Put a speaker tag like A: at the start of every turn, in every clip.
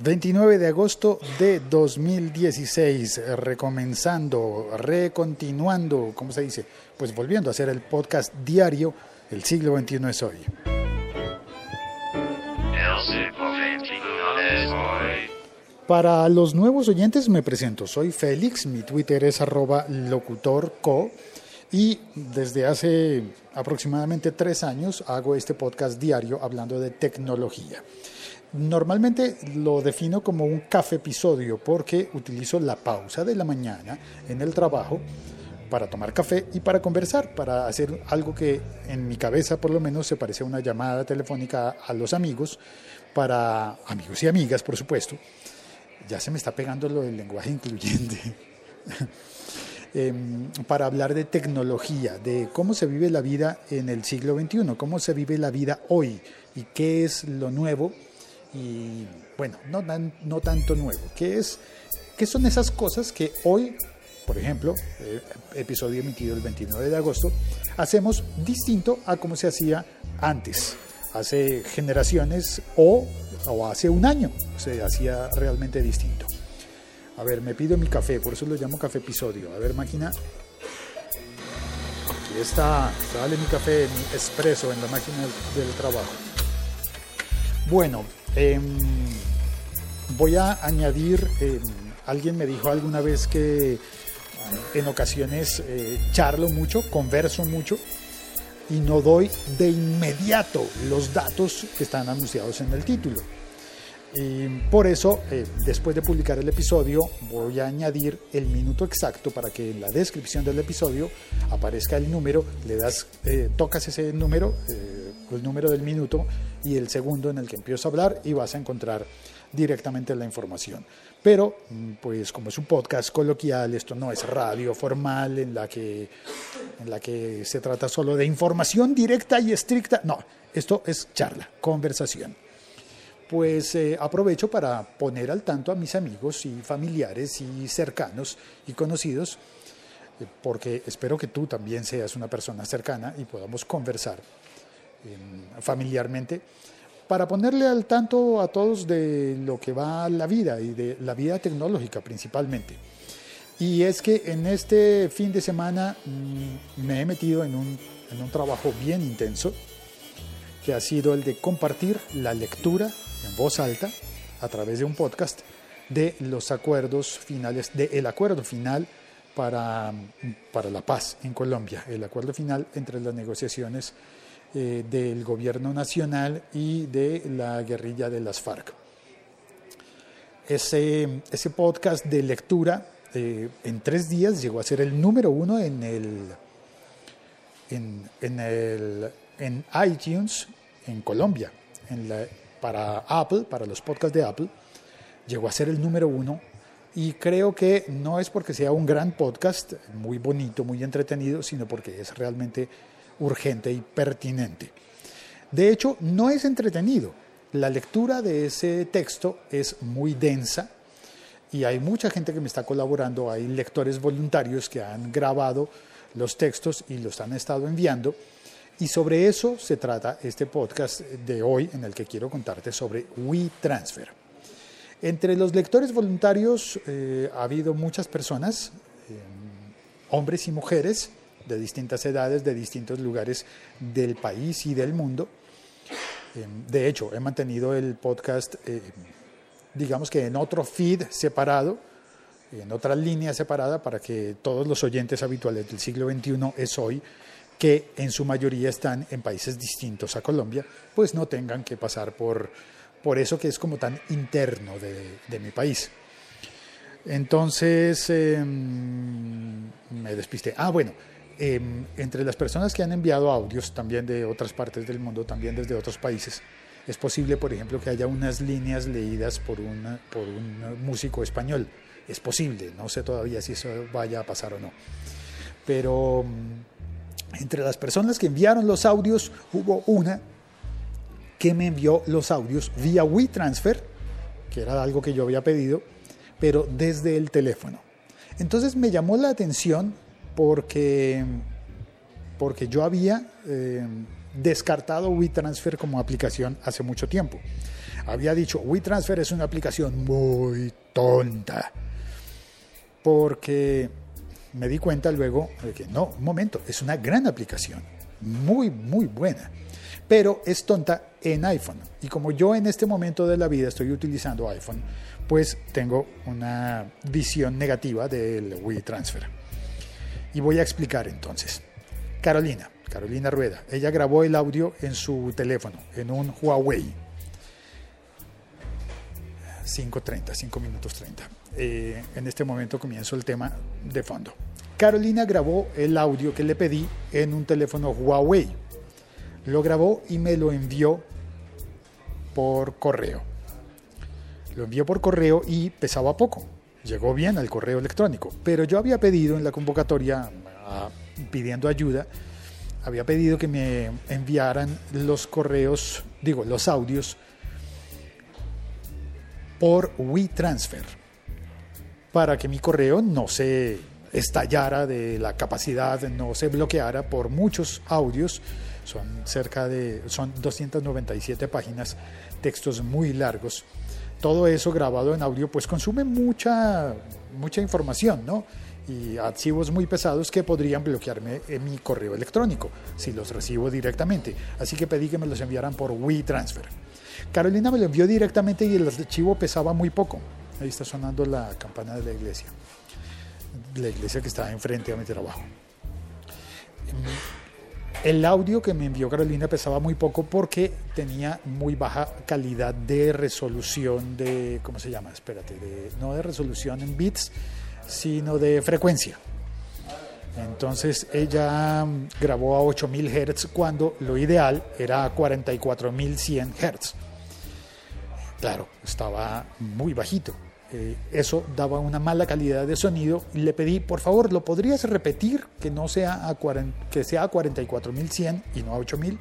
A: 29 de agosto de 2016, recomenzando, recontinuando, ¿cómo se dice? Pues volviendo a hacer el podcast diario, El siglo XXI es hoy. Para los nuevos oyentes me presento, soy Félix, mi Twitter es arroba locutorco y desde hace aproximadamente tres años hago este podcast diario hablando de tecnología. Normalmente lo defino como un café episodio porque utilizo la pausa de la mañana en el trabajo para tomar café y para conversar, para hacer algo que en mi cabeza por lo menos se parece a una llamada telefónica a los amigos, para amigos y amigas por supuesto. Ya se me está pegando lo del lenguaje incluyente. Em, para hablar de tecnología, de cómo se vive la vida en el siglo XXI, cómo se vive la vida hoy y qué es lo nuevo y bueno, no, no tanto nuevo, ¿qué, es, qué son esas cosas que hoy, por ejemplo, eh, episodio emitido el 29 de agosto, hacemos distinto a como se hacía antes, hace generaciones o, o hace un año se hacía realmente distinto. A ver, me pido mi café, por eso lo llamo café episodio. A ver, máquina. Aquí está, sale mi café, mi expreso en la máquina del, trabajo. Bueno, em, voy a añadir, em, alguien me dijo alguna vez que en ocasiones eh, charlo mucho, converso mucho y no doy de inmediato los datos que están anunciados en el título. Y por eso, eh, después de publicar el episodio, voy a añadir el minuto exacto para que en la descripción del episodio aparezca el número, le das, eh, tocas ese número, el número del minuto y el segundo en el que empiezo a hablar y vas a encontrar directamente la información. Pero, mm, pues como es un podcast coloquial, esto no es radio formal en la que, en la que se trata solo de información directa y estricta, no, esto es charla, conversación pues eh, aprovecho para poner al tanto a mis amigos y familiares y cercanos y conocidos, eh, porque espero que tú también seas una persona cercana y podamos conversar familiarmente, para ponerle al tanto a todos de lo que va la vida y de la vida tecnológica principalmente. Y es que en este fin de semana mm, me he metido en un, en un trabajo bien intenso, que ha sido el de compartir la lectura en voz alta a través de un podcast de los acuerdos finales, del acuerdo final para, para la paz en Colombia, el acuerdo final entre las negociaciones eh, del gobierno nacional y de la guerrilla de las FARC. Ese, ese podcast de lectura eh, en tres días llegó a ser el número uno en el, en, el, en iTunes en Colombia, en la, para Apple, para los podcasts de Apple, llegó a ser el número uno y creo que no es porque sea un gran podcast, muy bonito, muy entretenido, sino porque es realmente urgente y pertinente. De hecho, no es entretenido. La lectura de ese texto es muy densa y hay mucha gente que me está colaborando, hay lectores voluntarios que han grabado los textos y los han estado enviando y sobre eso se trata este podcast de hoy en el que quiero contarte sobre WeTransfer. Entre los lectores voluntarios eh, ha habido muchas personas, eh, hombres y mujeres de distintas edades, de distintos lugares del país y del mundo. Eh, de hecho, he mantenido el podcast, digamos que en otro feed separado, en otra línea separada, para que todos los oyentes habituales del siglo XXI es hoy que en su mayoría están en países distintos a Colombia, pues no tengan que pasar por, por eso que es como tan interno de, mi país. Entonces, em, me despiste. Ah, bueno, em, entre las personas que han enviado audios también de otras partes del mundo, también desde otros países, es posible, por ejemplo, que haya unas líneas leídas por, una, por un músico español. Es posible, no sé todavía si eso vaya a pasar o no. Pero entre las personas que enviaron los audios hubo una que me envió los audios vía WeTransfer, que era algo que yo había pedido, pero desde el teléfono. Entonces me llamó la atención porque, porque yo había eh, descartado WeTransfer como aplicación hace mucho tiempo. había dicho, WeTransfer es una aplicación muy tonta. Porque me di cuenta luego de que no, un momento, es una gran aplicación, muy, muy buena, pero es tonta en iPhone. Y como yo en este momento de la vida estoy utilizando iPhone, pues tengo una visión negativa del WeTransfer. Y voy a explicar entonces. Carolina, Carolina Rueda, ella grabó el audio en su teléfono, en un Huawei 5.30, 5 minutos 30. Eh, en este momento comienzo el tema de fondo. Carolina grabó el audio que le pedí en un teléfono Huawei. Lo grabó y me lo envió por correo. Lo envió por correo y pesaba poco. Llegó bien al correo electrónico. Pero yo había pedido en la convocatoria, ah, pidiendo ayuda, había pedido que me enviaran los correos, digo, los audios por WeTransfer para que mi correo no se estallara de la capacidad, no se bloqueara por muchos audios. Son cerca de, son 297 páginas, textos muy largos. Todo eso grabado en audio pues consume mucha, mucha información, ¿no? Y archivos muy pesados que podrían bloquearme en mi correo electrónico si los recibo directamente. Así que pedí que me los enviaran por WeTransfer. Carolina me lo envió directamente y el archivo pesaba muy poco. Ahí está sonando la campana de la iglesia. La iglesia que está enfrente a mi trabajo. El audio que me envió Carolina pesaba muy poco porque tenía muy baja calidad de resolución de, ¿cómo se llama? Espérate, no de resolución en bits, sino de frecuencia. Entonces ella grabó a 8000 Hz cuando lo ideal era a 44100 Hz. Claro, estaba muy bajito. Eh, eso daba una mala calidad de sonido y le pedí, por favor, ¿lo podrías repetir que no sea a, que sea a 44.100 y no a 8.000?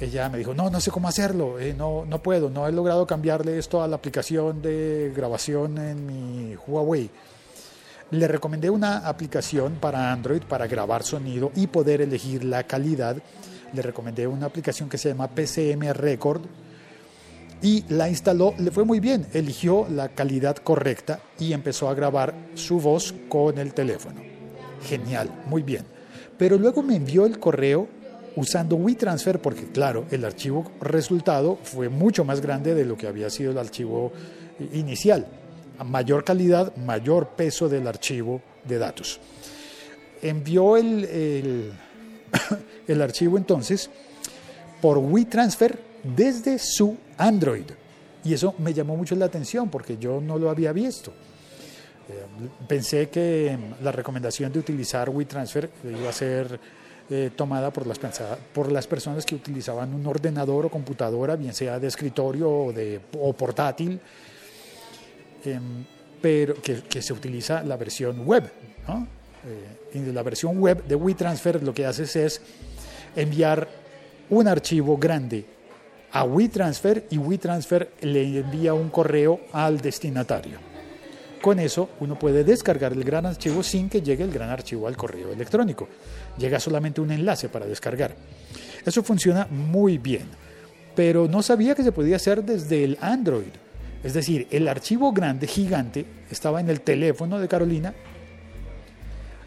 A: Ella me dijo, no, no sé cómo hacerlo, eh, no, no puedo, no he logrado cambiarle esto a la aplicación de grabación en mi Huawei. Le recomendé una aplicación para Android para grabar sonido y poder elegir la calidad. Le recomendé una aplicación que se llama PCM Record y la instaló, le fue muy bien, eligió la calidad correcta y empezó a grabar su voz con el teléfono. Genial, muy bien. Pero luego me envió el correo usando WeTransfer porque claro, el archivo resultado fue mucho más grande de lo que había sido el archivo inicial. Mayor calidad, mayor peso del archivo de datos. Envió el, el, el archivo entonces por WeTransfer desde su Android. Y eso me llamó mucho la atención porque yo no lo había visto. Eh, pensé que la recomendación de utilizar WeTransfer iba a ser eh, tomada por las, personas que utilizaban un ordenador o computadora, bien sea de escritorio o, portátil, em, pero que, se utiliza la versión web. ¿no? Eh, la versión web de WeTransfer lo que haces es enviar un archivo grande a WeTransfer y WeTransfer le envía un correo al destinatario. Con eso uno puede descargar el gran archivo sin que llegue el gran archivo al correo electrónico. Llega solamente un enlace para descargar. Eso funciona muy bien, pero no sabía que se podía hacer desde el Android. Es decir, el archivo grande, gigante, estaba en el teléfono de Carolina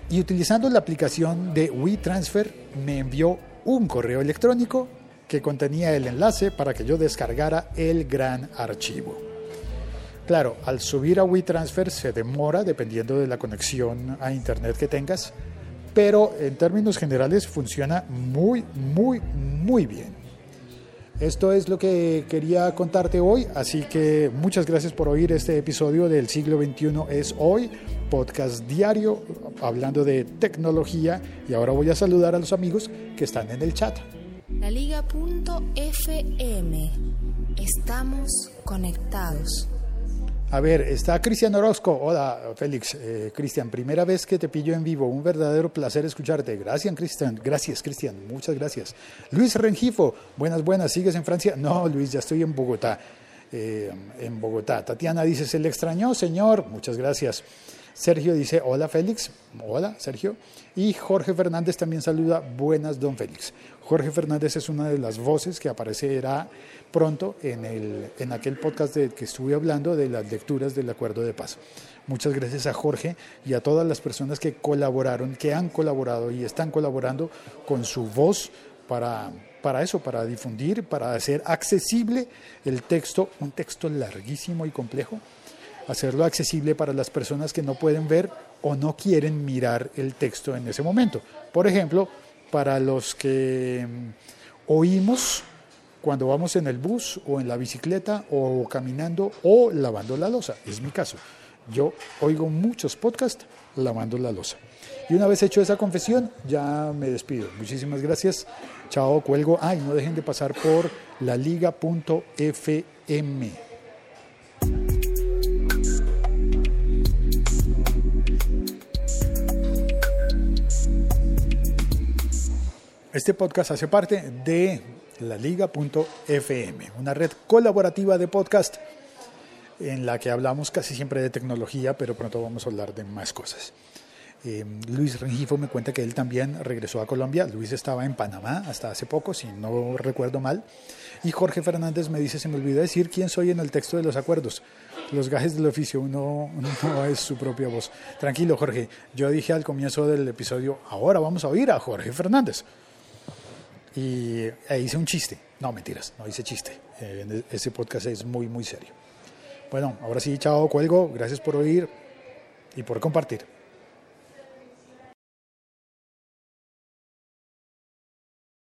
A: y utilizando la aplicación de WeTransfer me envió un correo electrónico que contenía el enlace para que yo descargara el gran archivo. Claro, al subir a WeTransfer se demora dependiendo de la conexión a Internet que tengas, pero en términos generales funciona muy, muy, muy bien. Esto es lo que quería contarte hoy, así que muchas gracias por oír este episodio del siglo XXI es hoy, podcast diario hablando de tecnología y ahora voy a saludar a los amigos que están en el chat.
B: La Liga.fm. Estamos conectados.
A: A ver, está Cristian Orozco. Hola, Félix. Eh, Cristian, primera vez que te pillo en vivo. Un verdadero placer escucharte. Gracias, Cristian. Gracias, Cristian. Muchas gracias. Luis Rengifo. Buenas, buenas. ¿Sigues en Francia? No, Luis, ya estoy en Bogotá. eh, en Bogotá. Tatiana dice, se le extrañó, señor. Muchas gracias. Sergio dice, hola Félix. Hola, Sergio. Y Jorge Fernández también saluda, buenas, don Félix. Jorge Fernández es una de las voces que aparecerá pronto en, el, en aquel podcast de, que estuve hablando de las lecturas del Acuerdo de Paz. Muchas gracias a Jorge y a todas las personas que colaboraron, que han colaborado y están colaborando con su voz para, para eso, para difundir, para hacer accesible el texto, un texto larguísimo y complejo, hacerlo accesible para las personas que no pueden ver o no quieren mirar el texto en ese momento. Por ejemplo, para los que mm, oímos cuando vamos en el bus o en la bicicleta o caminando o lavando la losa. Es mi caso. Yo oigo muchos podcasts lavando la losa. Y una vez hecho esa confesión, ya me despido. Muchísimas gracias. Chao, cuelgo. Ay, no dejen de pasar por laliga.fm. Este podcast hace parte de laliga.fm, una red colaborativa de podcast en la que hablamos casi siempre de tecnología, pero pronto vamos a hablar de más cosas. Eh, Luis Rengifo me cuenta que él también regresó a Colombia. Luis estaba en Panamá hasta hace poco, si no recuerdo mal. Y Jorge Fernández me dice, se me olvidó decir quién soy en el texto de los acuerdos. Los gajes del oficio, uno, no es su propia voz. Tranquilo, Jorge. Yo dije al comienzo del episodio, ahora vamos a oír a Jorge Fernández. Y ahí hice un chiste. No, mentiras, no hice chiste. Eh, ese podcast es muy, muy serio. Bueno, ahora sí, chao, cuelgo. Gracias por oír y por compartir.